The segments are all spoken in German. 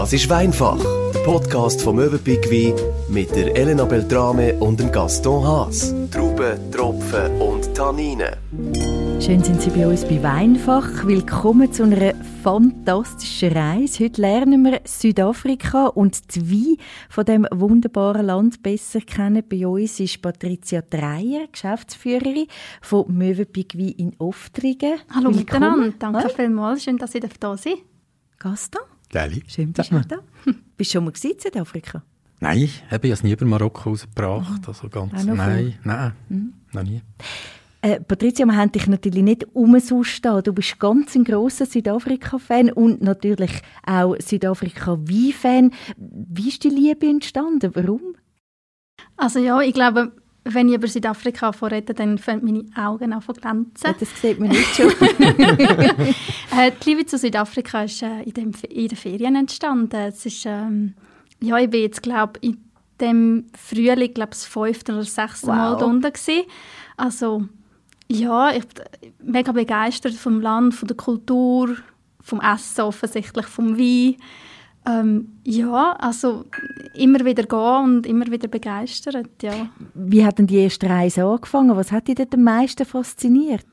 Das ist Weinfach, der Podcast vom Möwenpick Wein mit der Elena Beltrame und dem Gaston Haas. Trauben, Tropfen und Tanninen. Schön sind Sie bei uns bei Weinfach. Willkommen zu einer fantastischen Reise. Heute lernen wir Südafrika und die Wein von dem wunderbaren Land besser kennen. Bei uns ist Patricia Dreyer, Geschäftsführerin von Möwenpick Wein in Oftringen. Hallo Willkommen. miteinander, danke vielmals. Schön, dass Sie da sind. Gaston? Geil. Schön, bist du da. Bist du schon mal in Südafrika? Nein, ich habe es nie über Marokko rausgebracht. Also ganz, nein, nein, mhm. noch nie. Äh, Patricia, wir haben dich natürlich nicht umsonst Du bist ganz ein grosser Südafrika-Fan und natürlich auch Südafrika-Wein-Fan. Wie ist die Liebe entstanden? Warum? Also ja, ich glaube, wenn ich über Südafrika vorrede, dann fangen meine Augen an zu glänzen. Ja, das sieht man nicht schon. äh, die Liebe zu Südafrika ist äh, in, dem, in den Ferien entstanden. Es ist, ähm, ja, ich bin jetzt, glaube in dem Frühling, glaube das fünfte oder sechste wow. Mal unten gewesen. Also, ja, ich bin mega begeistert vom Land, von der Kultur, vom Essen offensichtlich, vom Wein. Ähm, ja, also immer wieder gehen und immer wieder begeistert, ja. Wie hat denn die erste Reise angefangen? Was hat dich dort am meisten fasziniert?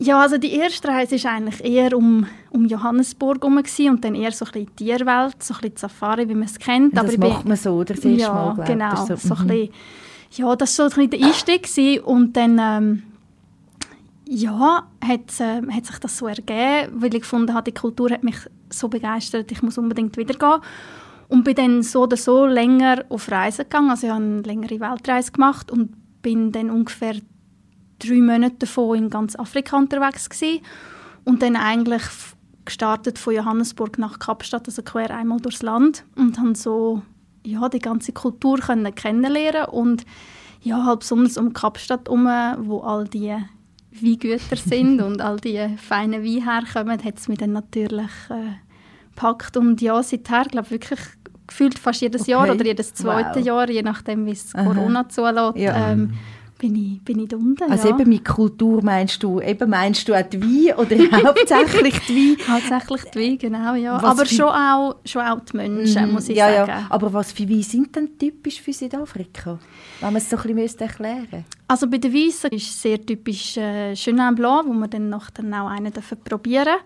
Ja, also die erste Reise war eigentlich eher um, um Johannesburg herum und dann eher so ein bisschen die Tierwelt, so ein bisschen Safari, wie man es kennt. Das Aber macht bin, man so, oder? Das ja, Mal, genau. So, so mhm. bisschen, ja, das war so ein bisschen der Einstieg und dann... Ähm, ja, hat, äh, hat sich das so ergeben, weil ich gefunden habe, die Kultur hat mich so begeistert, ich muss unbedingt wieder gehen. Und bin dann so oder so länger auf Reisen gegangen. Also ich habe eine längere Weltreise gemacht und bin dann ungefähr drei Monate davon in ganz Afrika unterwegs gewesen. Und dann eigentlich gestartet von Johannesburg nach Kapstadt, also quer einmal durchs Land und habe so ja, die ganze Kultur können kennenlernen und ja, halt besonders um Kapstadt herum, wo all die Weingüter sind und all die feinen Weine herkommen, hat es mich dann natürlich äh, gepackt. Und ja, seither, glaube wirklich gefühlt fast jedes okay. Jahr oder jedes zweite wow. Jahr, je nachdem, wie es Corona zulässt, ja. ähm, bin ich, bin ich da unten. Also ja. eben mit Kultur meinst du, eben meinst du auch die Wein oder hauptsächlich die Wein? hauptsächlich die Wein, genau, ja. Was aber schon auch, schon auch die Menschen, mm, muss ich ja, sagen. Ja. Aber was für Weine sind denn typisch für Südafrika? Wenn man es so ein bisschen erklären müsste. Also bei den Weissen ist sehr typisch äh, Chenin Blanc, wo wir dann nachher auch einen dürfen probieren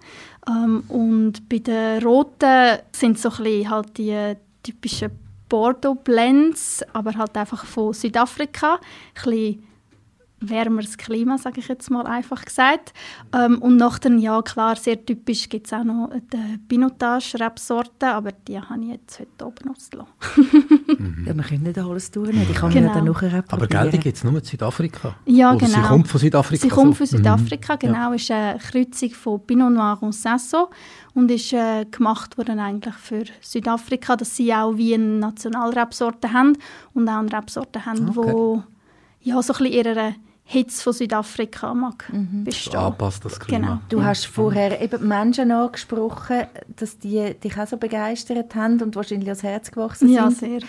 ähm, Und bei den Roten sind so ein bisschen halt die typischen Bordeaux Blends, aber halt einfach von Südafrika. Ein bisschen wärmeres Klima, sage ich jetzt mal einfach gesagt. Ähm, und nachher, ja klar, sehr typisch gibt es auch noch die Pinotage-Rebsorten, aber die habe ich jetzt heute oben ausgelassen. mhm. ja, wir können nicht alles durchnehmen, ich kann genau. ja dann nachher Aber Geld gibt es nur in Südafrika? Ja, Oder genau. sie kommt von Südafrika? Sie kommt von Südafrika, mhm. genau. Ja. ist eine Kreuzung von Pinot Noir und Sasso und ist äh, gemacht worden eigentlich für Südafrika, dass sie auch wie eine Nationalrebsorte haben und auch eine Rebsorte haben, okay. wo ja, so ein bisschen ihre Hitze von Südafrika mag mhm. bestehen. Anpasst das Klima. Genau. Du hast vorher eben Menschen angesprochen, dass die dich auch so begeistert haben und wahrscheinlich ans Herz gewachsen sind. Ja, sehr.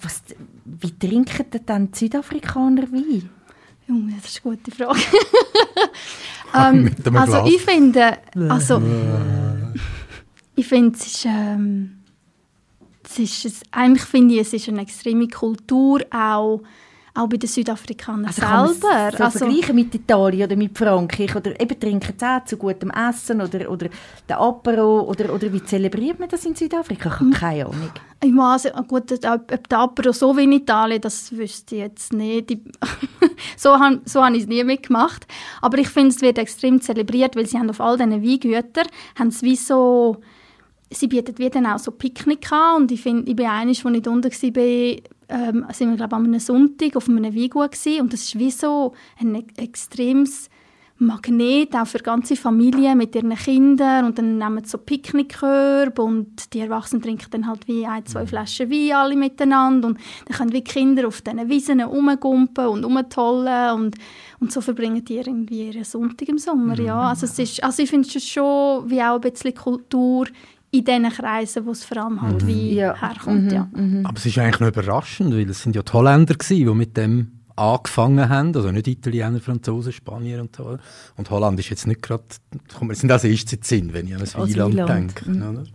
Was, wie trinken denn dann die Südafrikaner Wein? Junge, das ist eine gute Frage. ähm, also ich finde, also ich finde es ist, ähm, es ist eigentlich finde ich es ist eine extreme Kultur auch auch bei den Südafrikanern also selber. so also vergleichen mit Italien oder mit Frankreich oder eben trinken sie auch zu gutem Essen oder, oder der Apero oder, oder wie zelebriert man das in Südafrika? Ich habe keine Ahnung. Ich weiß, gut, ob der Apero so wie in Italien, das wüsste ich jetzt nicht. so habe so hab ich es nie mitgemacht. Aber ich finde, es wird extrem zelebriert, weil sie haben auf all diesen Weingütern haben sie wie so sie bietet wie dann auch so Picknick an und ich finde, ich bin eines, als ich da unten war, ähm, sind wir glaube an einem Sonntag auf einem Weingut und das ist wie so ein e-, extremes Magnet auch für ganze Familie mit ihren Kindern und dann nehmen sie so Picknickkörbe und die Erwachsenen trinken dann halt wie ein, zwei mhm. Flaschen Wein alle miteinander und dann können wie die Kinder auf diesen Wiesen rumgumpen und rumtollen und, und so verbringen die irgendwie ihren Sonntag im Sommer, ja. Mhm. Also, es ist, also ich finde es schon wie auch ein bisschen Kultur in diesen Kreisen, wo es vor allem halt mhm. wie ja. herkommt. Mhm. Ja. Mhm. Aber es ist eigentlich noch überraschend, weil es sind ja die Holländer gewesen, die mit dem angefangen haben, also nicht Italiener, Franzosen, Spanier und so. Und Holland ist jetzt nicht gerade, es sind also erst Sinn, wenn ich an ein Wieland denke. Mhm.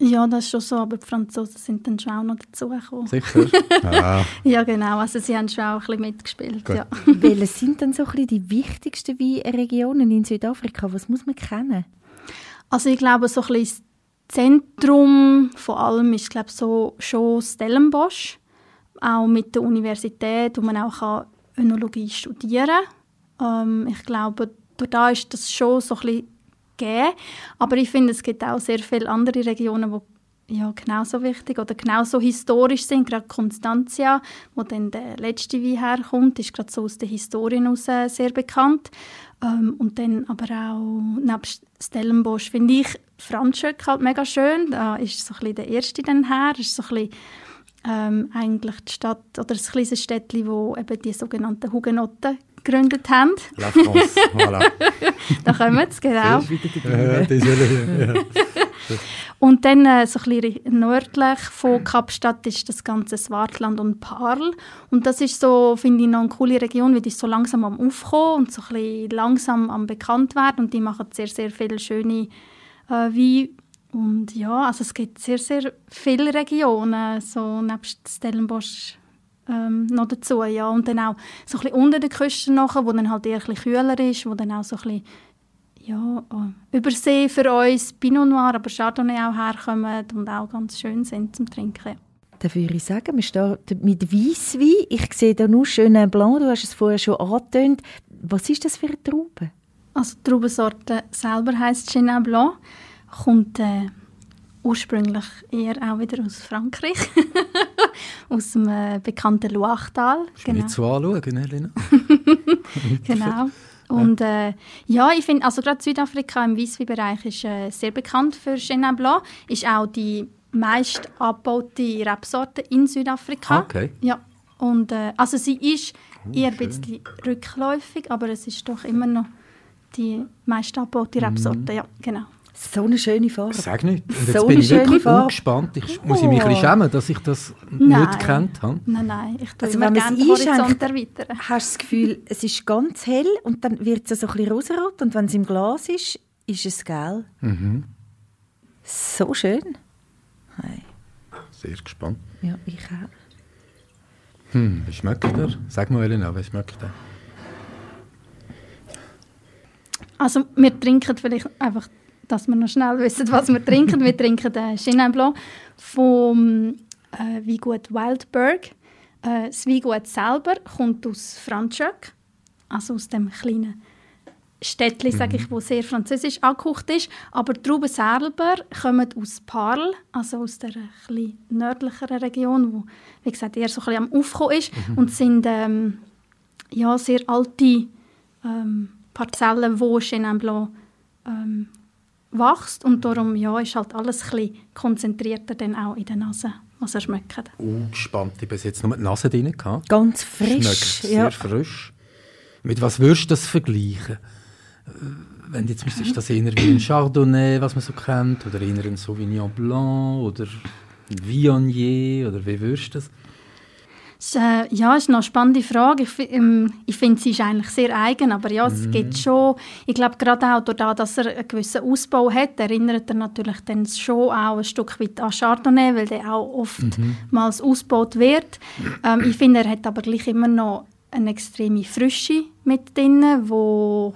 Ja, das ist schon so, aber die Franzosen sind dann schon auch noch dazugekommen. Sicher? ja. ja, genau. Also sie haben schon auch ein bisschen mitgespielt, ja. Welche sind dann so ein bisschen die wichtigsten Weinregionen in Südafrika? Was muss man kennen? Also ich glaube, so ein bisschen das Zentrum von allem ist, glaube so schon Stellenbosch. Auch mit der Universität, wo man auch Önologie studieren kann. Ähm, ich glaube, da ist das schon so ein bisschen gegeben. Aber ich finde, es gibt auch sehr viele andere Regionen, die ja, genauso wichtig oder genauso historisch sind. Gerade Constantia, wo dann der letzte Wein herkommt, ist gerade so aus der Historie heraus sehr bekannt. Ähm, und dann aber auch neben Stellenbosch finde ich Franschöck halt mega schön. Da ist so ein bisschen der erste dann her. Das ist so ein bisschen, ähm, eigentlich die Stadt oder das kleine Städtchen, wo eben die sogenannten Hugenotten gegründet haben. La France, voilà. da kommen sie, genau. Und dann äh, so ein bisschen nördlich von Kapstadt ist das ganze Swartland und Parl. Und das ist so, finde ich, noch eine coole Region, weil die ist so langsam am Aufkommen und so ein bisschen langsam am bekannt werden. Und die machen sehr, sehr viele schöne äh, Weine. Und ja, also es gibt sehr, sehr viele Regionen, so nebst Stellenbosch ähm, noch dazu, ja. Und dann auch so ein bisschen unter der Küste nachher, wo dann halt eher ein bisschen kühler ist, wo dann auch so ein bisschen ja, äh, über See für uns Pinot Noir, aber Chardonnay auch herkommen und auch ganz schön sind zum Trinken. Da würde ich sagen, wir stehen mit Weisswein. Ich sehe da nur schönen Blanc, du hast es vorher schon angetönt. Was ist das für eine Traube? Also die Traubensorte selber heisst Chenin Blanc, kommt äh, ursprünglich eher auch wieder aus Frankreich, aus dem äh, bekannten Loachtal. Genau. Nicht so anschauen, Helena. genau. Und äh, ja, ich finde, also gerade Südafrika im Weisswein-Bereich ist äh, sehr bekannt für Chenin Blanc, ist auch die meist abgebaute Rebsorte in Südafrika. Okay. Ja. Und äh, also sie ist oh, eher ein bisschen rückläufig, aber es ist doch immer noch die meist abgebaute Rebsorte. Mm. Ja, genau. So eine schöne Farbe. Sag nicht. Und jetzt so bin ich wirklich Farbe. gespannt. Ich, muss ich mich ein bisschen oh. schämen, dass ich das nein. nicht kennt habe? Nein, nein. Ich tue also, immer gerne den Horizont erweitern. Hast du das Gefühl, es ist ganz hell und dann wird es so ein bisschen rosarot und wenn es im Glas ist, ist es gelb. Mhm. So schön. Hey. Sehr gespannt. Ja, ich auch. Hm, wie schmeckt der? Sag mal, Elena, wie schmeckt der? Also wir trinken vielleicht einfach dass wir noch schnell wissen, was wir trinken. Wir trinken den Chenin Blanc vom äh, Weingut Wildberg. Äh, das Weingut selber kommt aus Franschöck, also aus dem kleinen Städtchen, sage ich, mhm. wo sehr französisch angekocht ist. Aber die Trauben selber kommen aus Parl, also aus der etwas nördlicheren Region, wo, wie gesagt, eher so ein bisschen am Aufkommen ist mhm. und sind ähm, ja, sehr alte ähm, Parzellen, wo Chenin ähm, wächst und darum ja, ist halt alles ein bisschen konzentrierter dann auch in der Nase, was er schmeckt. Uh, gespannt, ich bis jetzt nur die Nase drin gehabt. Ganz frisch. Schmeckt sehr ja. frisch. Mit was würdest du das vergleichen? Äh, wenn jetzt müsstest du das eher wie ein Chardonnay, was man so kennt, oder eher ein Sauvignon Blanc oder ein Viognier, oder wie würdest du das? Äh, ja, ist eine spannende Frage. Ich, ähm, ich finde, sie ist eigentlich sehr eigen, aber ja, es mhm. gibt schon, ich glaube gerade auch dadurch, dass er einen gewissen Ausbau hat, erinnert er natürlich dann schon auch ein Stück weit an Chardonnay, weil der auch oftmals mhm. ausgebaut wird. Ähm, ich finde, er hat aber gleich immer noch eine extreme Frische mit drin, wo,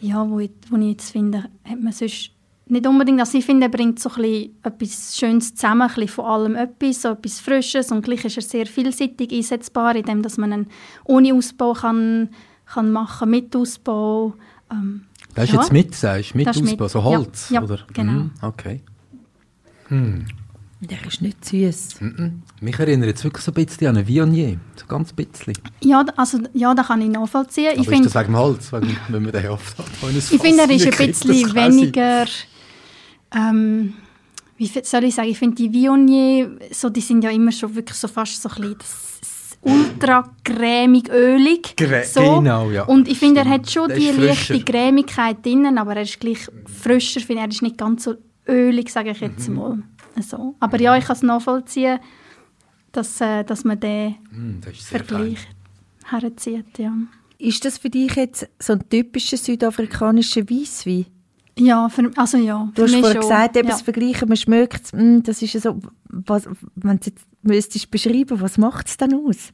ja, wo, ich, wo ich jetzt finde, hat man sonst nicht unbedingt, also ich finde, er bringt so ein etwas Schönes zusammen, ein bisschen von allem etwas, so etwas Frisches und gleich ist er sehr vielseitig einsetzbar, indem dass man einen ohne Ausbau kann, kann machen, mit Ausbau. Ähm, das ist ja. jetzt mit, sagst du, mit Ausbau, mit. so Holz? Ja, ja oder? genau. Mm, okay. Hm. Der ist nicht süß. Mm -mm. Mich erinnert jetzt wirklich so ein bisschen an einen Viognier. So ganz ein bisschen. Ja, also, ja, da kann ich nachvollziehen. Aber ich ist find, das wegen dem Holz, wenn man den oft hat? Ich finde, er ist ein bisschen weniger ähm, wie soll ich sagen, ich finde die Viognier, so, die sind ja immer schon wirklich so fast so ein bisschen ultra cremig, ölig. Gre so. Genau, ja. Und ich finde, er hat schon die leichte Cremigkeit drinnen, aber er ist gleich frischer, finde er ist nicht ganz so ölig, sage ich jetzt mhm. mal. So. Aber ja, ich kann es nachvollziehen, dass, äh, dass man den mm, Vergleich herzieht. Ja. Ist das für dich jetzt so ein typischer südafrikanischer Weisswein? Ja, für, also ja. Du hast vorher schon. gesagt, eben ja. das Vergleichen, man schmeckt es, das ist ja so, was, wenn du jetzt müsstest beschreiben, was macht es dann aus?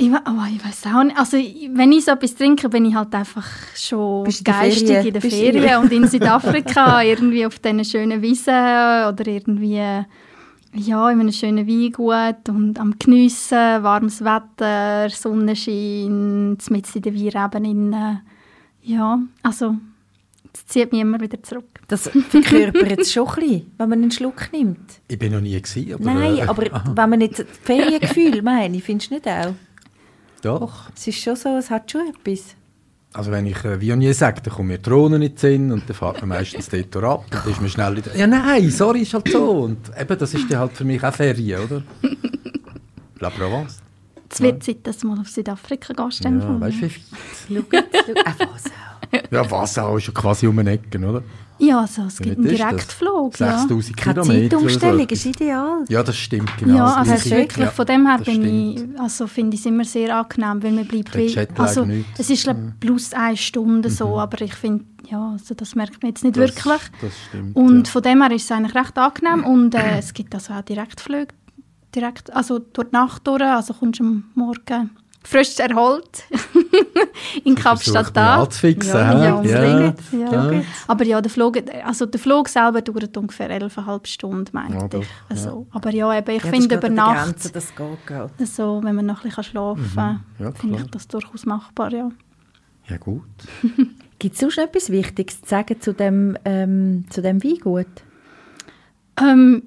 Ich, we- oh, ich weiß auch nicht. Also, wenn ich so etwas trinke, bin ich halt einfach schon Bist in der geistig Ferien. in der Ferien und in Südafrika, irgendwie auf diesen schönen Wiesen oder irgendwie ja, in einem schönen Weingut und am Geniessen, warmes Wetter, Sonnenschein, mit in der Weinreben. Ja, also, das zieht mich immer wieder zurück. Das verkörpert es schon ein bisschen, wenn man einen Schluck nimmt. Ich bin noch nie gewesen, aber... Nein, äh, aber aha. wenn man nicht das Feriengefühl meine, findest du nicht auch? Doch. Es ist schon so, es hat schon etwas. Also wenn ich äh, Vionier sage, dann kommen mir Drohnen in den Sinn und dann fährt man meistens dort ab und dann ist man schnell wieder... Ja nein, sorry, ist halt so. Und eben, das ist dann halt für mich auch Ferien, oder? La Provence. Es wird Zeit, dass du mal auf Südafrika gehst. Ja, weißt du, wie viel? Schau jetzt, schau. Was auch. Ja, Wasser ist ja quasi um eine Ecke, oder? Ja, also, es gibt einen? Direktflug. Ja. 6000 Keine Kilometer oder Zeitumstellung, so. ist ideal. Ja, das stimmt, genau. Ja, also ist- wirklich, ja, von dem her bin ich, also finde ich es immer sehr angenehm, weil man bleibt wie, also nicht. es ist glaube plus eine Stunde so, aber ich finde, ja, also das merkt man jetzt nicht Mhm. Das- wirklich. Das stimmt, Und ja. von dem her ist es eigentlich recht angenehm und äh, es gibt also auch Direktflüge, direkt, also durch die Nacht durch, also kommst du am Morgen frisch erholt in Kapstadt mich an. anzufixen, Ja, hä? Ja, ja, unbedingt. Ja. ja. Aber ja, der Flug, also der Flug selber dauert ungefähr 11,5 Stunden, Ja, meinte doch, ich. Also, Aber ja, eben, ich Ja, finde über Nacht, Grenze, das geht gerade. also, wenn man noch ein bisschen schlafen kann, Mhm. Ja, finde ich das durchaus machbar, ja. ja, gut. Gibt es sonst etwas Wichtiges zu sagen zu dem, ähm, zu dem Weingut? Ähm,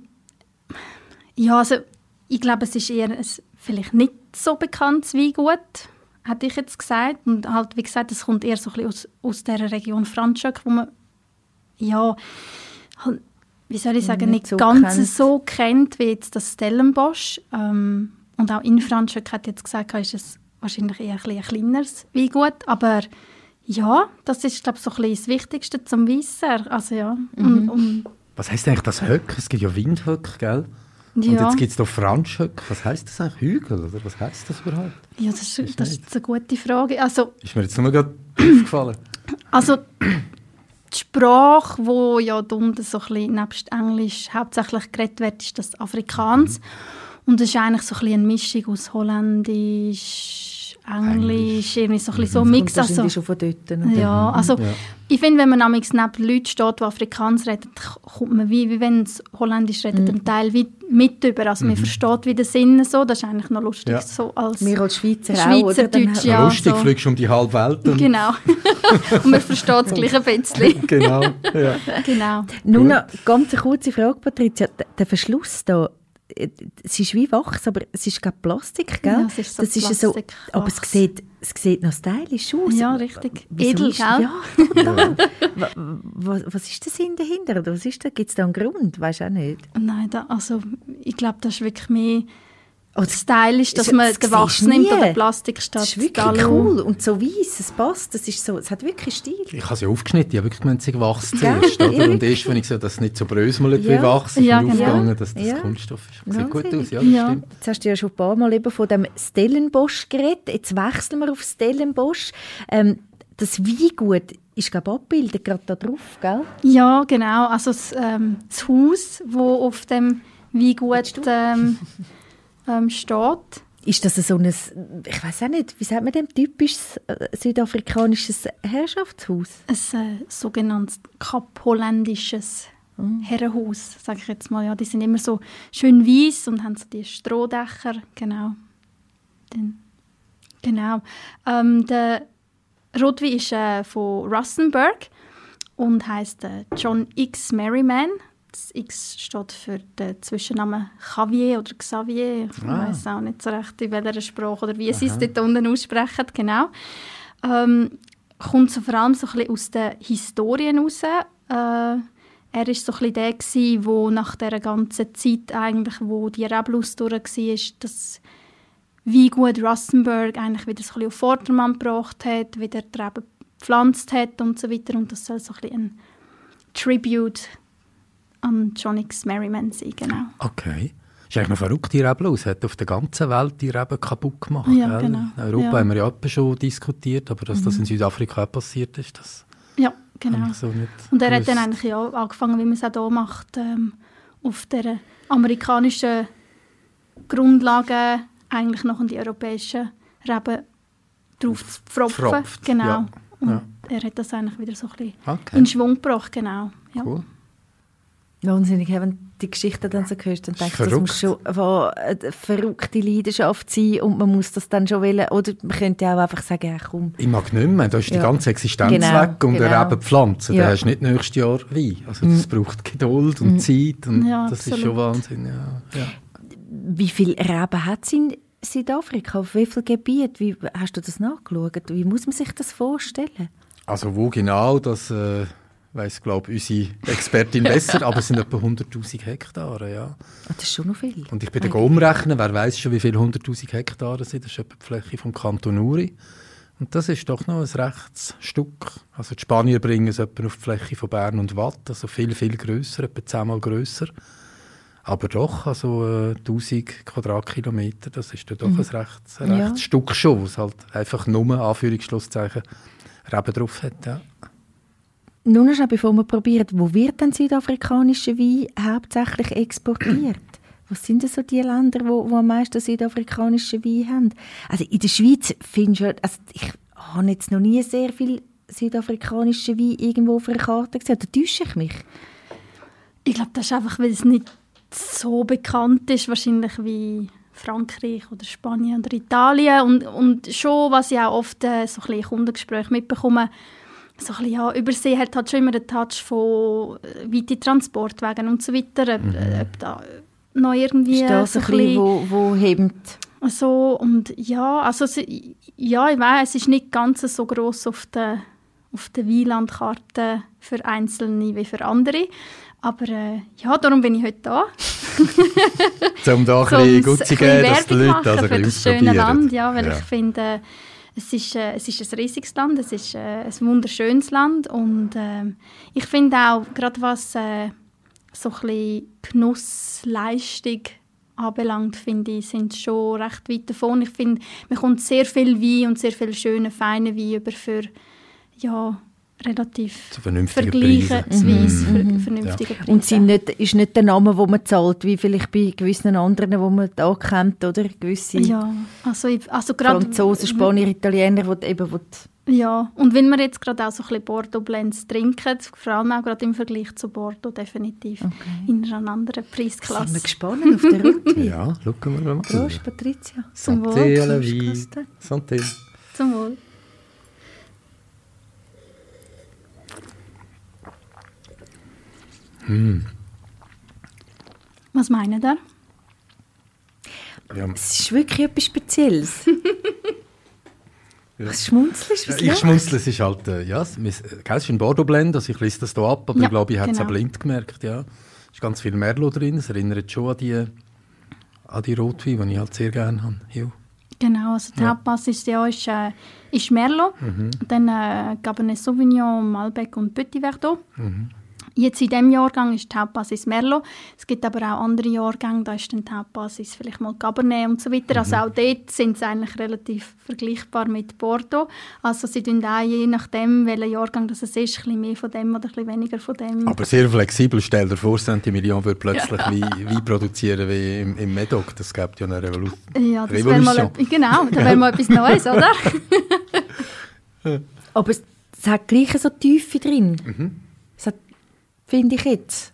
ja, also ich glaube, es ist eher ein vielleicht nicht so bekanntes Weingut, hätte ich jetzt gesagt. Und halt, wie gesagt, es kommt eher so ein bisschen aus, aus dieser Region Franschhoek, wo man, ja, halt, wie soll ich sagen, Nicht nicht, so ganz kennt. so kennt wie jetzt das Stellenbosch. Ähm, und auch in Franschhoek hat jetzt gesagt, ist es wahrscheinlich eher ein, bisschen ein kleineres Weingut, aber ja, das ist, glaube ich, so ein bisschen das Wichtigste zum Wissen. Also ja, und, und, Was heisst eigentlich das Höck? Es gibt ja Windhöck, gell? Und ja. jetzt gibt es noch Franschhöck. Was heisst das eigentlich? Hügel, oder? Was heisst das überhaupt? Ja, das ist, das ist eine gute Frage. Also, Ist mir jetzt nur gerade aufgefallen. also die Sprache, wo ja unten so ein bisschen nebst Englisch hauptsächlich geredet wird, ist das Afrikaans. Mhm. Und das ist eigentlich so ein bisschen eine Mischung aus Holländisch, Englisch, irgendwie so ein bisschen so ein Mix. Also, schon von dort. ja, also Ja. ich finde, wenn man nämlich neben Leuten steht, die Afrikaans reden, kommt man wie, wie wenn es Holländisch redet, einen Teil wie mit über. Also man versteht wie den Sinn so. Das ist eigentlich noch lustig, Ja. so als Wir als Schweizer auch, Schweizerdeutsch, hat- ja. Lustig, so. fliegst um die halbe Welt. Und Genau. und man versteht es gleich ein bisschen. genau. Ja. genau. Nur noch ganz eine kurze Frage, Patricia. Der Verschluss da, äh, es ist wie Wachs, aber es ist kein Plastik, gell? Ja, es ist so das ist so, aber es sieht, es sieht noch stylisch aus. Ja, richtig. Wieso Edel, ist, gell? Ja, total. Wa- wa- was ist der Sinn dahinter? Oder was ist da? Gibt es da einen Grund? Weißt du auch nicht. Nein, da, also ich glaube, das ist wirklich mehr Oder stylisch, dass das- man das den siehst Wachs du nimmt nie. oder Plastik statt das ist wirklich Alu. cool und so weiss, es passt. Das ist so, es hat wirklich Stil. Ich habe sie aufgeschnitten, ich habe wirklich gemeint, sie wachsen Gell? zuerst. Ja, Oder? Und erst, wenn ich sehe, dass es nicht so bröselt Ja. wie Wachs, ist Ja, mir genau. aufgegangen, dass das Ja. Kunststoff ist. Sieht gut aus, ja, das Ja. stimmt. Jetzt hast du ja schon ein paar Mal eben von dem Stellenbosch geredet. Jetzt wechseln wir auf Stellenbosch. Ähm, das Weingut ist, glaube ich, abgebildet, gerade da drauf, gell? Ja, genau. Also das, ähm, das Haus, wo auf dem Weingut ähm, ähm, steht. Ist das so ein, ich weiß auch nicht, wie sagt man dem, typisches äh, südafrikanisches Herrschaftshaus? ein äh, sogenanntes kapholländisches Herrenhaus, sage ich jetzt mal. Ja, die sind immer so schön weiß und haben so die Strohdächer, genau. Den, genau. Ähm, der Rotwein ist äh, von Russenburg und heißt äh, John X. Merriman. Das X steht für den Zwischennamen Xavier oder Xavier. Ich Ah. weiß auch nicht so recht, in welcher Sprache oder wie sie es dort unten aussprechen. Genau. Ähm, kommt so vor allem so ein bisschen aus den Historien raus. Äh, er war so ein bisschen der, gewesen, wo nach dieser ganzen Zeit, eigentlich, wo die Rebelus durch war, das Weingut Russenburg eigentlich wieder so ein bisschen auf Vordermann gebracht hat, wieder die Reben gepflanzt hat und so weiter. Und das soll so ein bisschen ein Tribute an John X. Merriman sein, genau. Okay. Ist eigentlich noch verrückt, die Rebel Es hat auf der ganzen Welt die Reben kaputt gemacht. Ja, gell? genau. In Europa Ja. Mhm. haben wir ja schon diskutiert, aber dass das in Südafrika auch passiert ist, das... Ja, genau. So nicht Und er hat dann gewusst. eigentlich ja angefangen, wie man es auch hier macht, ähm, auf der amerikanischen Grundlage eigentlich noch in die europäischen Reben drauf zu pfropfen. Pfropft, Genau. ja. Und Ja. er hat das eigentlich wieder so ein bisschen Okay. in Schwung gebracht, genau. Ja. Cool. Wahnsinnig, wenn du die Geschichte dann so hörst, dann ist denkst du, das muss schon eine verrückte Leidenschaft sein und man muss das dann schon wollen. Oder man könnte ja auch einfach sagen, ja komm. Ich mag nicht mehr, da ist die Ja. ganze Existenz Genau, weg und genau. der eben Pflanzen, Ja. da hast du nicht nächstes Jahr Wein. Also das braucht Geduld und Zeit und Ja, das ist absolut. schon Wahnsinn. Ja. Wie viele Reben hat es in Südafrika? Auf wie viel Gebiet? Wie, hast du das nachgeschaut? Wie muss man sich das vorstellen? Also wo genau, das äh, weiß glaube unsere Expertin besser, aber es sind etwa 100'000 Hektare, ja. Ah, das ist schon noch viel. Und ich bin dann umrechnen, wer weiß schon, wie viele 100'000 Hektare sind, das ist etwa die Fläche vom Kanton Uri. Und das ist doch noch ein rechtes Stück. Also die Spanier bringen es etwa auf die Fläche von Bern und Watt, also viel, viel grösser, etwa zehnmal grösser. Aber doch, also äh, 1000 Quadratkilometer, das ist dann doch ein rechtes, ein Ja. rechtes Stück schon, was halt einfach nur, Anführungsschlusszeichen, Reben drauf hat. Ja. Nun schon, bevor wir probieren, wo wird denn südafrikanischer Wein hauptsächlich exportiert? Was sind denn so die Länder, wo, wo am meisten südafrikanischen Wein haben? Also in der Schweiz findest du, also ich habe jetzt noch nie sehr viel südafrikanischen Wein irgendwo auf einer Karte gesehen. Da täusche ich mich. Ich glaube, das ist einfach, weil es nicht so bekannt ist, wahrscheinlich wie Frankreich oder Spanien oder Italien. Und, und schon, was ich auch oft äh, so ein Kundengesprächen mitbekomme, so ein bisschen, ja, Übersee hat halt schon immer den Touch von äh, weite Transportwegen und so weiter. Ob, äh, ob da noch irgendwie Ist das so ein bisschen, wo, wo hebt? so, und ja, also es- ja, ich weiß, es ist nicht ganz so groß auf der, auf der Wielandkarte für Einzelne wie für andere. Aber äh, ja, darum bin ich heute da. Um da ein bisschen gut zu geben, dass die Werbung Leute machen das ein für das bisschen schöne ausprobieren. Land, ja, weil Ja. ich finde, äh, es ist, äh, es ist ein riesiges Land, es ist äh, ein wunderschönes Land und ähm, ich finde auch, gerade was äh, so ein Genussleistung anbelangt, finde ich, sind schon recht weit davon. Ich finde, man kommt sehr viel Wein und sehr viel schöne, feine Wein über für, ja, relativ Zu vernünftigen Preisen. vergleichsweise Mhm. vernünftige Preise. Und sind nicht, ist nicht der Name, den man zahlt, wie vielleicht bei gewissen anderen, die man da kennt, oder? Gewisse ja, also, ich- also gerade Franzosen, Spanier, Italiener, die eben... Die Ja, und wenn wir jetzt gerade auch so ein bisschen Bordeaux-Blends trinken, vor allem auch gerade im Vergleich zu Bordeaux, definitiv in einer anderen sind wir Preisklasse. gespannt auf den Rückwein. Ja, schauen wir mal. Prost, Patricia. Zum Wohl. Santé. Costa. Santé. Zum Wohl. Was meinen ihr? Ja. Es ist wirklich etwas Spezielles. Was schmunzelst du? Ich schmunzle, es ist halt, äh, ja, es es- es ist ein Bordeaux-Blend, also ich lese das hier ab, aber Ja, ich glaube, ich habe es genau. auch blind gemerkt, ja. Es ist ganz viel Merlot drin, es erinnert schon an die, an die Rotwein, die ich halt sehr gerne habe. Ja. Genau, also die Ja. Hauptbasis ja ist, äh, ist Merlot, dann äh, Cabernet Sauvignon, Malbec und Petit Verdot. Jetzt in diesem Jahrgang ist die Hauptbasis Merlot. Es gibt aber auch andere Jahrgänge, da ist dann die Hauptbasis vielleicht mal Cabernet und so weiter. Also auch dort sind sie eigentlich relativ vergleichbar mit Bordeaux. Also sie tun auch je nachdem, welcher Jahrgang das es ist, ein bisschen mehr von dem oder ein bisschen weniger von dem. Aber sehr flexibel, stell dir vor, Saint-Emilion würde plötzlich Wein, Wein produzieren wie im, im Medoc, das gibt ja eine Revolu ja, das wäre mal, Revolution. genau, das wäre mal etwas Neues, oder? Aber es, es hat gleich so Tiefe drin. Mhm. Finde ich jetzt.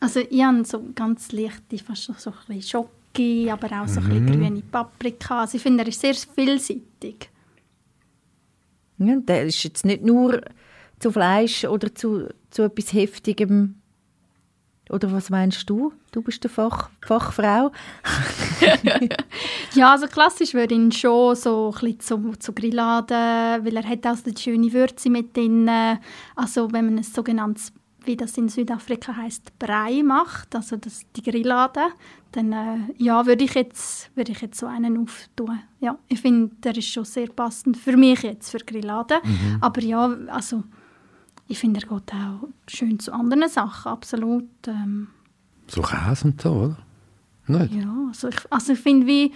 Also ich habe so ganz leichte, fast so so ein bisschen Schoki, aber auch so ein bisschen grüne Paprika. Also ich finde, er ist sehr vielseitig. Ja, der ist jetzt nicht nur zu Fleisch oder zu, zu etwas Heftigem. Oder was meinst du? Du bist eine Fach, Fachfrau. Ja, also klassisch würde ich ihn schon so ein bisschen zu, zu Grilladen, weil er hat auch so die schöne Würze mit drin. Also wenn man ein sogenanntes, wie das in Südafrika heißt, Brei macht, also das, die Grillade, dann äh, ja, würde ich, jetzt, würde ich jetzt so einen auftun. Ja, ich finde, der ist schon sehr passend für mich jetzt, für Grillade. Aber ja, also ich finde, er geht auch schön zu anderen Sachen, absolut. Ähm, So Käse und so, oder? Nicht? ja, also ich, also ich finde, wie,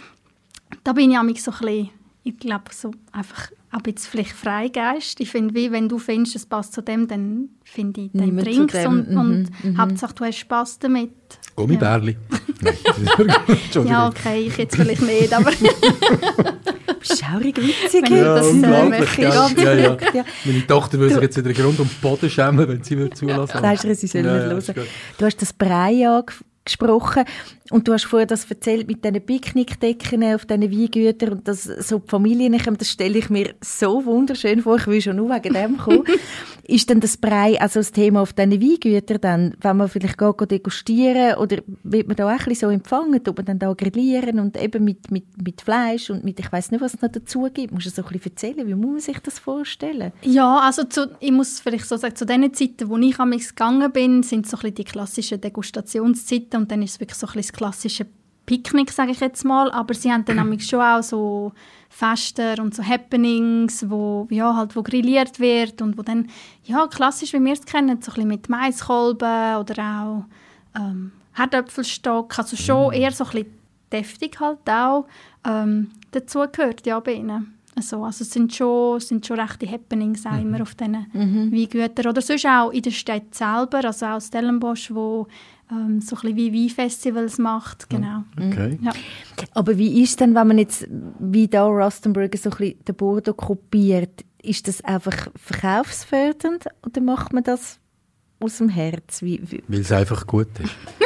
da bin ich amig so ein bisschen, ich glaube, so einfach ein bisschen vielleicht Freigeist. Ich finde, wie wenn du findest, es passt zu dem, dann finde ich, dann Niemand zu trink's dem. und, Mhm, und mhm. Hauptsache du hast Spass damit. Gummibärli. Entschuldigung. Ja, okay, ich jetzt vielleicht nicht, aber Schaurig witzig. Wenn das du das, äh, unglaublich, ganz Ja, ja. ja. Meine Tochter würde sich jetzt wieder Grund und Boden schämen, wenn sie würde zulassen Sagst du, sie sollen Ja, nicht ja, hören. Du hast das Brei angesprochen und du hast vorher das erzählt mit diesen Picknickdecken auf diesen Weingütern und dass so die Familien kommen, das stelle ich mir so wunderschön vor, ich will schon nur wegen dem kommen. ist denn das Brei also das Thema auf diesen Weingütern dann, wenn man vielleicht geht, geht degustieren oder wird man da auch ein bisschen so empfangen, tut man dann da grillieren und eben mit, mit, mit Fleisch und mit, ich weiß nicht, was es noch dazu gibt. Musst du so ein bisschen erzählen, wie muss man sich das vorstellen? Ja, also zu, ich muss vielleicht so sagen, zu den Zeiten, wo ich am gegangen bin, sind so ein bisschen die klassischen Degustationszeiten und dann ist es wirklich so ein bisschen das klassische Picknick, sage ich jetzt mal, aber sie haben dann nämlich schon auch so Feste und so Happenings, wo, ja, halt, wo grilliert wird und wo dann, ja, klassisch, wie wir es kennen, so ein bisschen mit Maiskolben oder auch ähm, Herdöpfelstock, also schon eher so ein bisschen deftig halt auch ähm, dazu gehört, ja, bei ihnen. Also, also es sind schon, es sind schon rechte Happenings auch immer auf diesen Weingütern. Oder sonst auch in der Stadt selber, also auch Stellenbosch, wo ähm, so ein bisschen wie Weinfestivals macht, genau. Okay. Ja. Aber wie ist denn, wenn man jetzt wie da Rustenburger so ein bisschen den Bordeaux kopiert, ist das einfach verkaufsfördernd oder macht man das aus dem Herz? Wie, wie, Weil es einfach gut ist.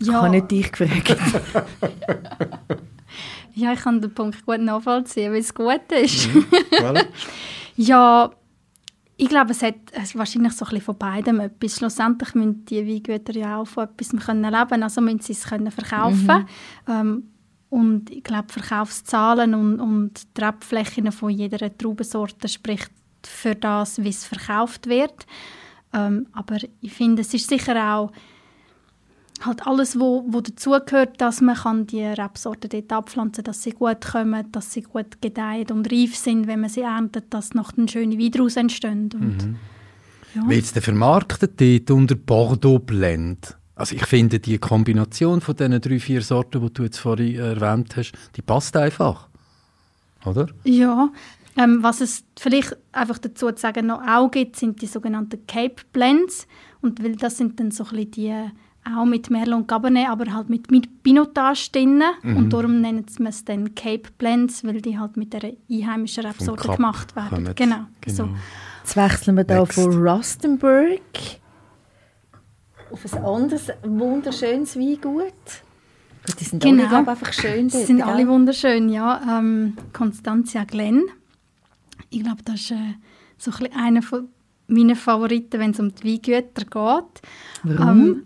Ich habe nicht dich gefragt. ja, ich kann den Punkt gut nachvollziehen, weil es gut ist. Voilà. Ja, ich glaube, es hat wahrscheinlich so ein bisschen von beidem etwas. Schlussendlich müssen die Weingüter ja auch von etwas können leben also müssen sie es können verkaufen ähm, Und ich glaube, Verkaufszahlen und, und die Rebflächen von jeder Traubensorte spricht für das, wie es verkauft wird. Ähm, aber ich finde, es ist sicher auch halt alles, wo, wo dazugehört, dass man kann die Rebsorten dort abpflanzen dass sie gut kommen, dass sie gut gedeihen und reif sind, wenn man sie erntet, dass noch eine schöne Wein daraus entstehen. Und, ja. Wird es denn vermarktet dort unter Bordeaux Blend? Also ich finde, die Kombination von diesen drei, vier Sorten, die du jetzt vorhin erwähnt hast, die passt einfach. Oder? Ja, ähm, was es vielleicht einfach dazu zu sagen noch auch gibt, sind die sogenannten Cape Blends. Und weil das sind dann so ein bisschen die auch mit Merlot und Cabernet, aber halt mit, mit Pinotage drin. Und darum nennen sie es dann Cape Blends, weil die halt mit der einheimischen Rebsorte gemacht werden. kommen. Genau. Genau. So. Jetzt wechseln wir da von Rustenburg auf ein anderes wunderschönes Weingut. Gut, die sind Genau. alle, glaube einfach schön Sie dort, sind gell? alle wunderschön, ja. Ähm, Constantia Glen. Ich glaube, das ist äh, so ein einer von meinen Favoriten, wenn es um die Weingüter geht. Warum? Ähm,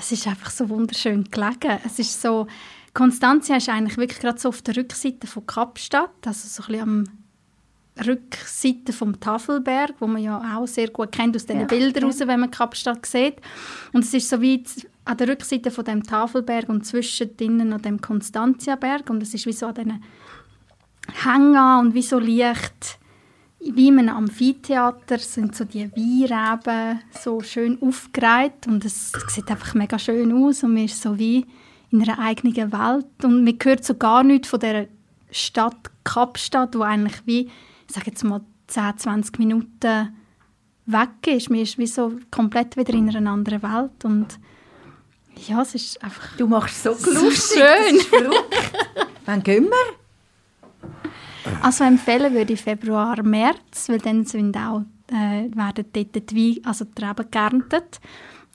es ist einfach so wunderschön gelegen. Es ist so, Constantia ist eigentlich wirklich gerade so auf der Rückseite von Kapstadt, also so ein bisschen am Rückseite vom Tafelberg, wo man ja auch sehr gut kennt aus den Ja, Bildern ja. raus, wenn man Kapstadt sieht. Und es ist so wie an der Rückseite von dem Tafelberg und zwischendrin noch dem Constantiaberg und es ist wie so an diesen Hängen und wie so leicht wie in einem Amphitheater sind so die Weinreben so schön aufgereiht und es sieht einfach mega schön aus und man ist so wie in einer eigenen Welt und man hört so gar nichts von der Stadt Kapstadt, wo eigentlich wie, ich sage jetzt mal 10, 20 Minuten weg ist. Man ist wie so komplett wieder in einer anderen Welt und ja, es ist einfach Du machst so so lustig. schön. Wann gehen wir? Also empfehlen würde ich Februar, März, weil dann sind auch, äh, werden dort die, Wein, also die Reben geerntet.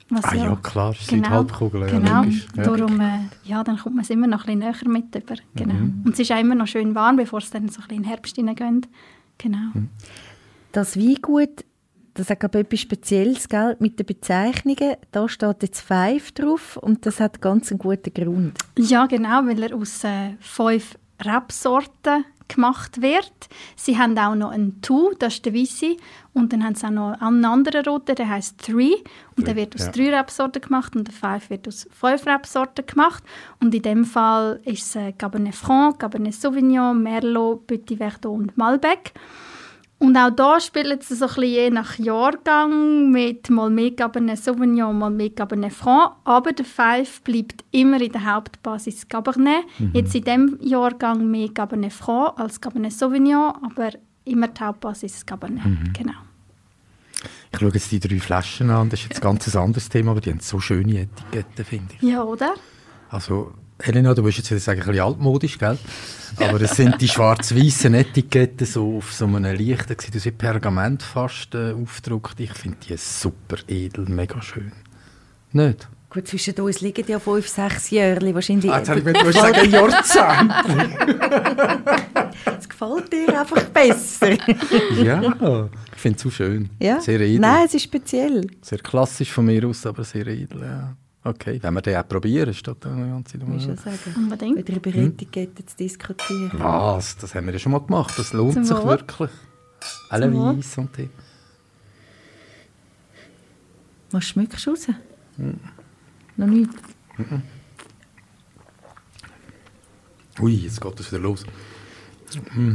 Was Ah ja, klar, es sind Halbkugeln, ja, genau. Ja. Darum, äh, ja, dann kommt man es immer noch ein bisschen näher mit über. Genau. Mhm. Und es ist auch immer noch schön warm, bevor es dann so ein bisschen in den Herbst hineingeht. Genau. Mhm. Das Weingut, das hat glaube ich etwas Spezielles gell? mit den Bezeichnungen. Da steht jetzt Five drauf und das hat ganz einen guten Grund. Ja, genau, weil er aus äh, fünf Rebsorten gemacht wird. Sie haben auch noch einen Two, das ist der Weisse. Und dann haben sie auch noch einen anderen roten, der heißt Three. Und der wird aus ja. drei Rebsorten gemacht und der Five wird aus fünf Rebsorten gemacht. Und in dem Fall ist es äh, Cabernet Franc, Cabernet Sauvignon, Merlot, Petit Verdot und Malbec. Und auch da spielt es so ein bisschen je nach Jahrgang mit mal mehr Cabernet Sauvignon, mal mehr Cabernet Franc. Aber der Five bleibt immer in der Hauptbasis Cabernet. Mhm. Jetzt in diesem Jahrgang mehr Cabernet Franc als Cabernet Sauvignon, aber immer die Hauptbasis Cabernet. Mhm. Genau. Ich schaue jetzt die drei Flaschen an, das ist jetzt ein ganz anderes Thema, aber die haben so schöne Etiketten, finde ich. Ja, oder? Also, Elena, du wirst jetzt wieder sagen, ein bisschen altmodisch, gell? Aber es sind die schwarz-weißen Etiketten so auf so einem leichten, aus wie Pergament fast äh, aufgedruckt. Ich finde die super edel, mega schön. Nicht? Gut, zwischen uns liegen ja fünf, sechs Jahre wahrscheinlich. Ah, jetzt habe ich gedacht, du sagen Jahrzehnt. Es gefällt dir einfach besser. ja, ich finde es so schön. ja? Sehr edel. Nein, es ist speziell. Sehr klassisch von mir aus, aber sehr edel, ja. Okay, wenn wir den auch probieren, statt eine ganze Nummer. schon sagen. Unbedingt. Wieder über Etiketten zu diskutieren. Was? Das haben wir ja schon mal gemacht. Das lohnt Zum sich Wohl. wirklich. Alle. Weiss und die. Was schmeckst du raus? Noch nicht. Ui, jetzt geht das wieder los. Mm.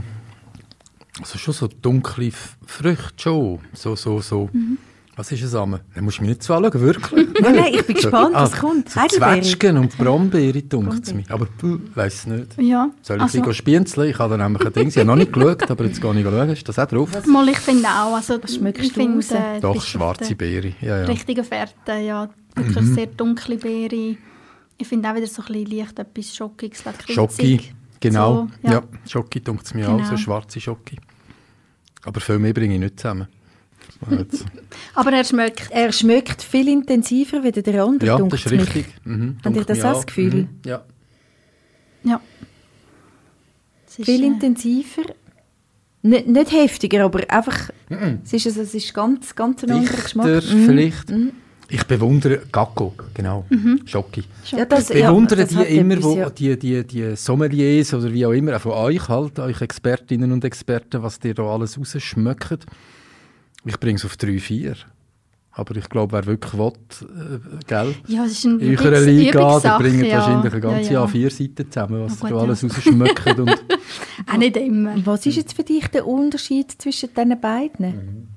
Also schon so dunkle Früchte, schon. So, so, so. Mhm. Was ist es am? Dann musst du mich nicht zu anschauen, wirklich. Nein, nein, ich bin gespannt, was Ah, kommt. So. Zwetschgen und Brombeere, dunkt es mir. Aber ich weiß es nicht. Ja. Soll ich also, also, spienzeln? Ich habe da nämlich ein Ding. Ich habe noch nicht geschaut, aber jetzt gehe ich schauen. Ist das auch drauf? mal, ich finde auch. Also, Was schmeckst ich du raus? äh, Doch, schwarze Beere. Ja, ja. Richtige Fährte, ja. Wirklich sehr dunkle Beere. Ich finde auch wieder so ein bisschen leicht etwas Schokiges, Lakritzig. Schoki, genau. So, ja. ja. Schoki dunkt es mir Genau. auch, so schwarze Schoki. Aber viel mehr bringe ich nicht zusammen. Aber er schmeckt. Er schmeckt viel intensiver wie der andere. ja, das ist richtig. Mhm, Habt ihr das auch das Gefühl? Mhm, ja. Ja. Viel äh, intensiver. Nicht, nicht heftiger, aber einfach. Es ist, also, es ist ganz, ganz ein anderer Geschmack. Dichter Mhm. vielleicht. Ich bewundere Gacko, genau. Schoki. Ja, das, Ich bewundere ja, die immer, etwas, wo ja. die, die, die Sommeliers oder wie auch immer, auch von euch halt, euch Expertinnen und Experten, was dir da alles rausschmeckt. Ich bringe es auf drei, vier. Aber ich glaube, wer wirklich will, äh, gell? Ja, es ist ein In eurer Liga, der Übungssache, bringt ja. wahrscheinlich eine ganze ja, ja. A4-Seite zusammen, was Ja, da gut, alles ja. rausschmeckt. und Auch nicht immer. Was ist jetzt für dich der Unterschied zwischen diesen beiden?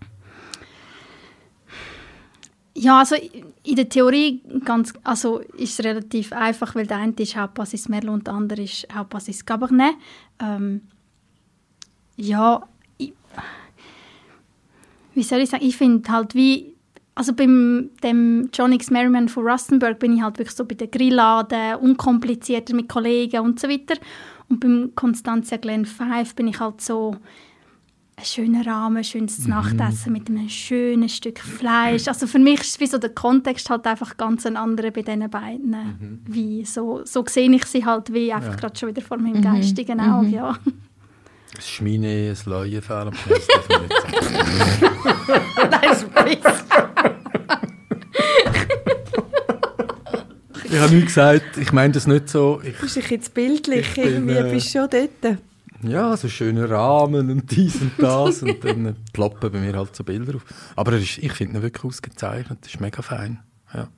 Ja, also in der Theorie ganz, also ist es relativ einfach, weil der eine ist Hauptbasis Merlot und der andere ist Hauptbasis Cabernet. Ähm, ja, ich, wie soll ich sagen, ich finde halt wie, also beim dem John X. Merriman von Rustenburg bin ich halt wirklich so bei den Grillladen, unkomplizierter mit Kollegen und so weiter. Und beim Constantia Glen 5 bin ich halt so ein schöner Rahmen, ein schönes Nachtessen mit einem schönen Stück Fleisch. Also für mich ist wie so der Kontext halt einfach ganz ein anderer bei diesen beiden. Wie so, so sehe ich sie halt wie einfach gerade schon wieder vor meinem geistigen Auge. Ja. Ein Schmine, ein Leuenfell nicht sagen. Nein, ist Ich habe nicht gesagt, ich meine das nicht so. Ich, Du bist jetzt bildlich, Ich bin, irgendwie äh, bist du schon dort. ja, so schöner Rahmen und dies und das und dann ploppen bei mir halt so Bilder auf. Aber er ist, ich finde ihn wirklich ausgezeichnet, das ist mega fein. Ja.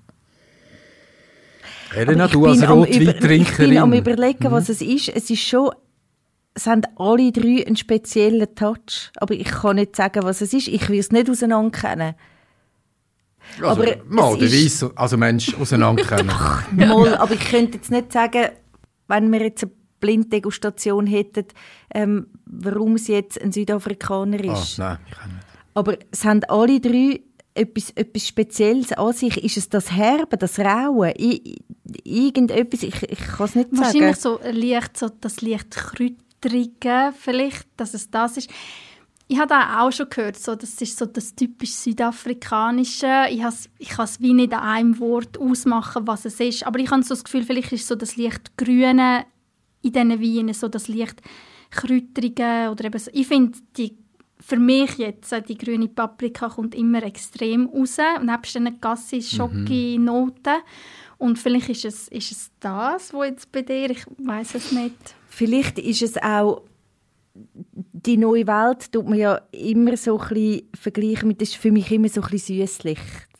Elena, du als bin am Über- Ich bin am Rotweintrinkerin. überlegen, was es ist. Es ist schon, es haben alle drei einen speziellen Touch. Aber ich kann nicht sagen, was es ist. Ich will es nicht auseinander kennen. Also, aber mal, der ist- Weiss, also Mensch auseinander kennen. Mal, aber ich könnte jetzt nicht sagen, wenn wir jetzt eine Blinddegustation hätten, ähm, warum es jetzt ein Südafrikaner ah, ist. nein, ich kann nicht. aber es haben alle drei etwas, etwas Spezielles an sich. Ist es das Herbe, das Raue? Irgendetwas, ich, ich kann es nicht sagen. Wahrscheinlich so leicht, so das leicht Kräuterige vielleicht, dass es das ist. Ich habe da auch schon gehört, so, das ist so das typisch Südafrikanische. Ich, has, ich kann es wie nicht an einem Wort ausmachen, was es ist. Aber ich habe so das Gefühl, vielleicht ist so das leicht Grüne in diesen Weinen, so das leicht Kräuterige. Oder eben so. Ich finde, für mich jetzt, äh, die grüne Paprika kommt immer extrem raus. Nebst den Gassi, Schoki, Noten. Und vielleicht ist es, ist es das, wo jetzt bei dir, ich weiß es nicht. Vielleicht ist es auch die neue Welt tut man ja immer so ein bisschen vergleichen mit, das ist für mich immer so ein bisschen süßlich.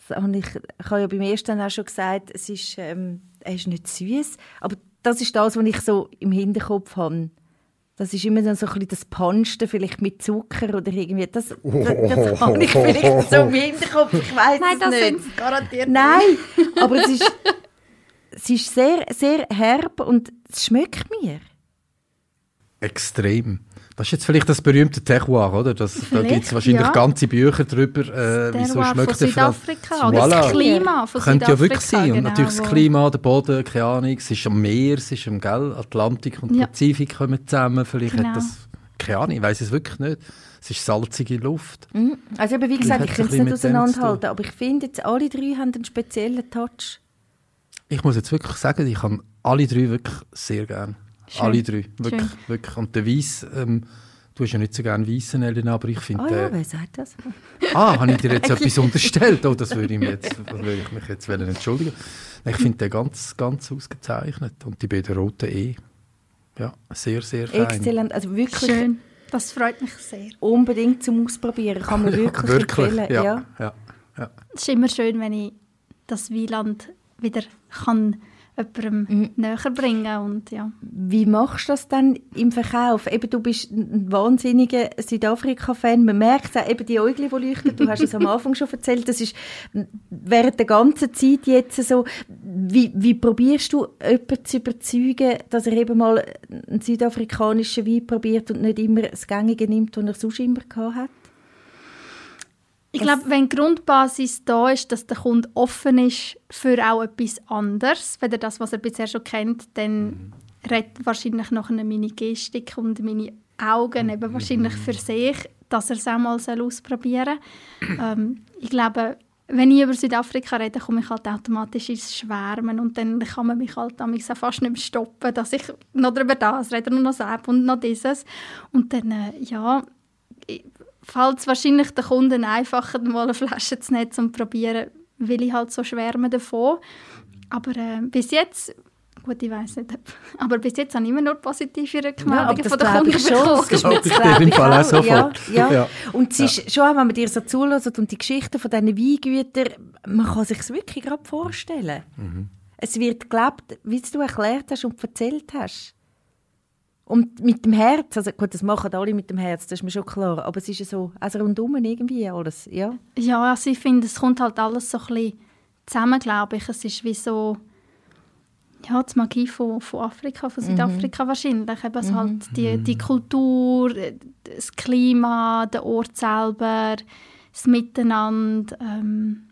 Das habe ich, ich habe ja beim ersten auch schon gesagt, es ist, ähm, er ist nicht süß, aber das ist das, was ich so im Hinterkopf habe. Das ist immer dann so ein bisschen das Punchte, vielleicht mit Zucker oder irgendwie. Das, das, das habe ich vielleicht so im Hinterkopf, ich weiß Nein, es das nicht. sind sie garantiert Nein, aber es ist, es ist sehr, sehr herb und es schmeckt mir. Extrem. Das ist jetzt vielleicht das berühmte Terroir, oder? Das, da gibt es wahrscheinlich ja. ganze Bücher darüber, äh, wieso schmeckt der Südafrika Voilà. das Klima von Könnte ja wirklich sein. Und genau, natürlich das Klima, der Boden, keine Ahnung, es ist am Meer, es ist am Gell, Atlantik und Ja. Pazifik kommen zusammen. Vielleicht Genau. hat das, keine Ahnung, ich weiß es wirklich nicht. Es ist salzige Luft. Mhm. Also eben, wie gesagt, ich kann es nicht auseinanderhalten, aber ich finde jetzt, alle drei haben einen speziellen Touch. Ich muss jetzt wirklich sagen, ich kann alle drei wirklich sehr gern. Schön. Alle drei, wirklich, Schön. wirklich. Und der Weiss, ähm, du hast ja nicht so gerne Weissen, Elena, aber ich finde, Ah ja, äh, wer sagt das? Ah, habe ich dir jetzt etwas unterstellt? Oh, das würde ich, mir jetzt, das würde ich mich jetzt entschuldigen. Nein, Ich finde den ganz, ganz ausgezeichnet. Und die beiden roten E. Ja, sehr, sehr fein. Exzellent, also wirklich Schön. Das freut mich sehr. unbedingt zum Ausprobieren, kann man wirklich, empfehlen. ja, Ja. ja. ja. Es ist immer schön, wenn ich das Wieland wieder kann jemandem Mhm. näher bringen und ja. Wie machst du das dann im Verkauf? Eben, du bist ein wahnsinniger Südafrika-Fan. Man merkt es auch, eben die Äugel, die leuchten. Du hast es am Anfang schon erzählt. Das ist während der ganzen Zeit jetzt so. Wie, wie probierst du, jemanden zu überzeugen, dass er eben mal einen südafrikanischen Wein probiert und nicht immer das Gängige nimmt, das er sonst immer gehabt hat? Ich glaube, wenn die Grundbasis da ist, dass der Kunde offen ist für auch etwas anderes, weder das, was er bisher schon kennt, dann redet wahrscheinlich noch eine meine Gestik und meine Augen eben wahrscheinlich für sich, dass er es auch mal ausprobieren soll. ähm, ich glaube, wenn ich über Südafrika rede, komme ich halt automatisch ins Schwärmen und dann kann man mich halt auch fast nicht mehr stoppen, dass ich noch darüber das rede und noch das und noch dieses. Und dann, äh, ja, fällt es wahrscheinlich den Kunden einfacher, mal eine Flasche zu nehmen, um zu probieren, weil ich halt so schwärme davon. Aber äh, bis jetzt, gut, ich weiß nicht, ob- aber bis jetzt habe ich immer nur positive Rückmeldungen von den Kunden ich schon. bekommen. Das Glaube ich dir im Fall auch sofort. Ja, ja. Ja. Und es ist schon, auch, wenn man dir so zulässt und die Geschichten von diesen Weingütern, man kann sich wirklich gerade vorstellen. Mhm. Es wird gelebt, wie du erklärt hast und erzählt hast. Und mit dem Herz, also gut, das machen alle mit dem Herz, das ist mir schon klar, aber es ist ja so, also rundum irgendwie alles, ja. Ja, also ich finde, es kommt halt alles so ein bisschen zusammen, glaube ich. Es ist wie so, ja, die Magie von, von Afrika, von Südafrika wahrscheinlich. Eben es halt die, die Kultur, das Klima, der Ort selber, das Miteinander, ähm,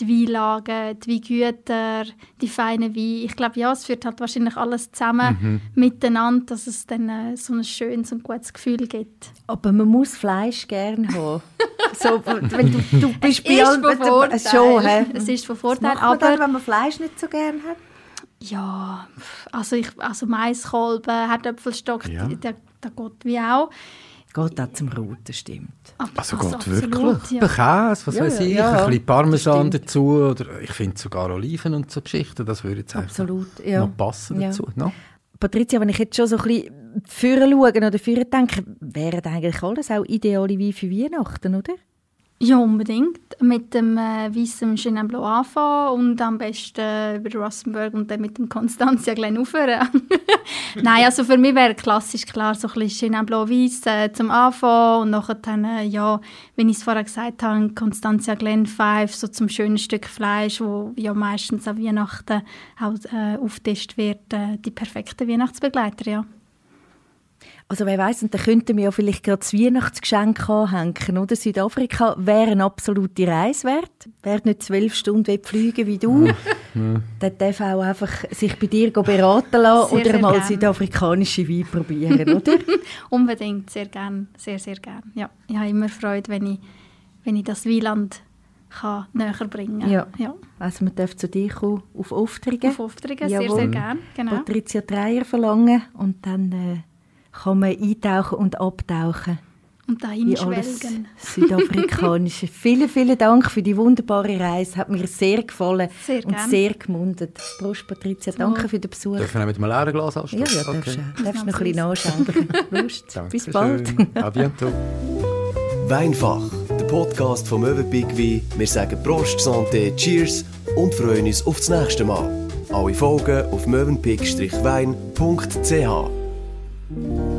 die Weinlagen, die Weingüter, die feinen Weine. Ich glaube, ja, es führt halt wahrscheinlich alles zusammen miteinander, dass es dann äh, so ein schönes und gutes Gefühl gibt. Aber man muss Fleisch gerne haben. so, wenn du, du bist ist allen- von Vorteil. Schon, hä? Es ist von Was Vorteil, man aber... dann, wenn man Fleisch nicht so gerne hat? Ja, also, ich, also Maiskolben, Herdöpfelstock, Ja. der, der geht wie auch. Geht auch zum Roten, stimmt. Aber- Also also Gott, absolut, wirklich? Ja. Käse, was Ja, weiß ich, ja, ein bisschen Parmesan dazu. Oder ich finde sogar Oliven und so Geschichten, das würde jetzt eigentlich Absolut, ja. noch passen Ja. dazu. No? Patricia, wenn ich jetzt schon so ein bisschen führen schaue oder führen denke, wären eigentlich alles auch ideale Weine für Weihnachten, oder? Ja, unbedingt. Mit dem äh, weißen Chenin Blanc anfangen und am besten äh, über Rosenberg und dann mit dem Constantia Glen aufhören. Nein, also für mich wäre klassisch klar so ein bisschen Chenin Blanc Weiss äh, zum Anfangen und nachher dann, äh, ja, wie ich es vorher gesagt habe, Constantia Glen 5, so zum schönen Stück Fleisch, wo ja meistens an Weihnachten auch äh, aufgetischt wird, äh, die perfekten Weihnachtsbegleiter, ja. Also wer weiß, und da könnten wir ja vielleicht gerade das Weihnachtsgeschenk anhängen, oder? Südafrika wäre eine absolute Reise wert. Wer nicht zwölf Stunden will fliegen wie du, der darf auch einfach sich bei dir beraten lassen Sehr, oder sehr mal gern. südafrikanische Wein probieren, oder? Unbedingt, sehr gern, sehr, sehr gern. Ja, ich habe immer Freude, wenn ich, wenn ich das Wieland kann näher bringen Ja. ja. Also man darf zu dir kommen auf Aufträge. Auf Aufträge, sehr, sehr gern. Genau. Patricia Dreier verlangen und dann äh, kann man eintauchen und abtauchen Und dahin in alles schwelgen. Südafrikanische. vielen, vielen Dank für die wunderbare Reise. Hat mir sehr gefallen Sehr und gern. sehr gemundet. Prost, Patricia. Danke für den Besuch. Dürfen wir auch mit einem leeren Glas Ja, anstoßen? ja, darfst, du. darfst noch ein bisschen nachschenken. Lust. Bis bald. À bientôt. Weinfach, der Podcast vom Möwenpick Wein. Wir sagen Prost, Santé, Cheers und freuen uns auf das nächste Mal. Alle Folgen auf mövenpick-wein.ch. Thank you.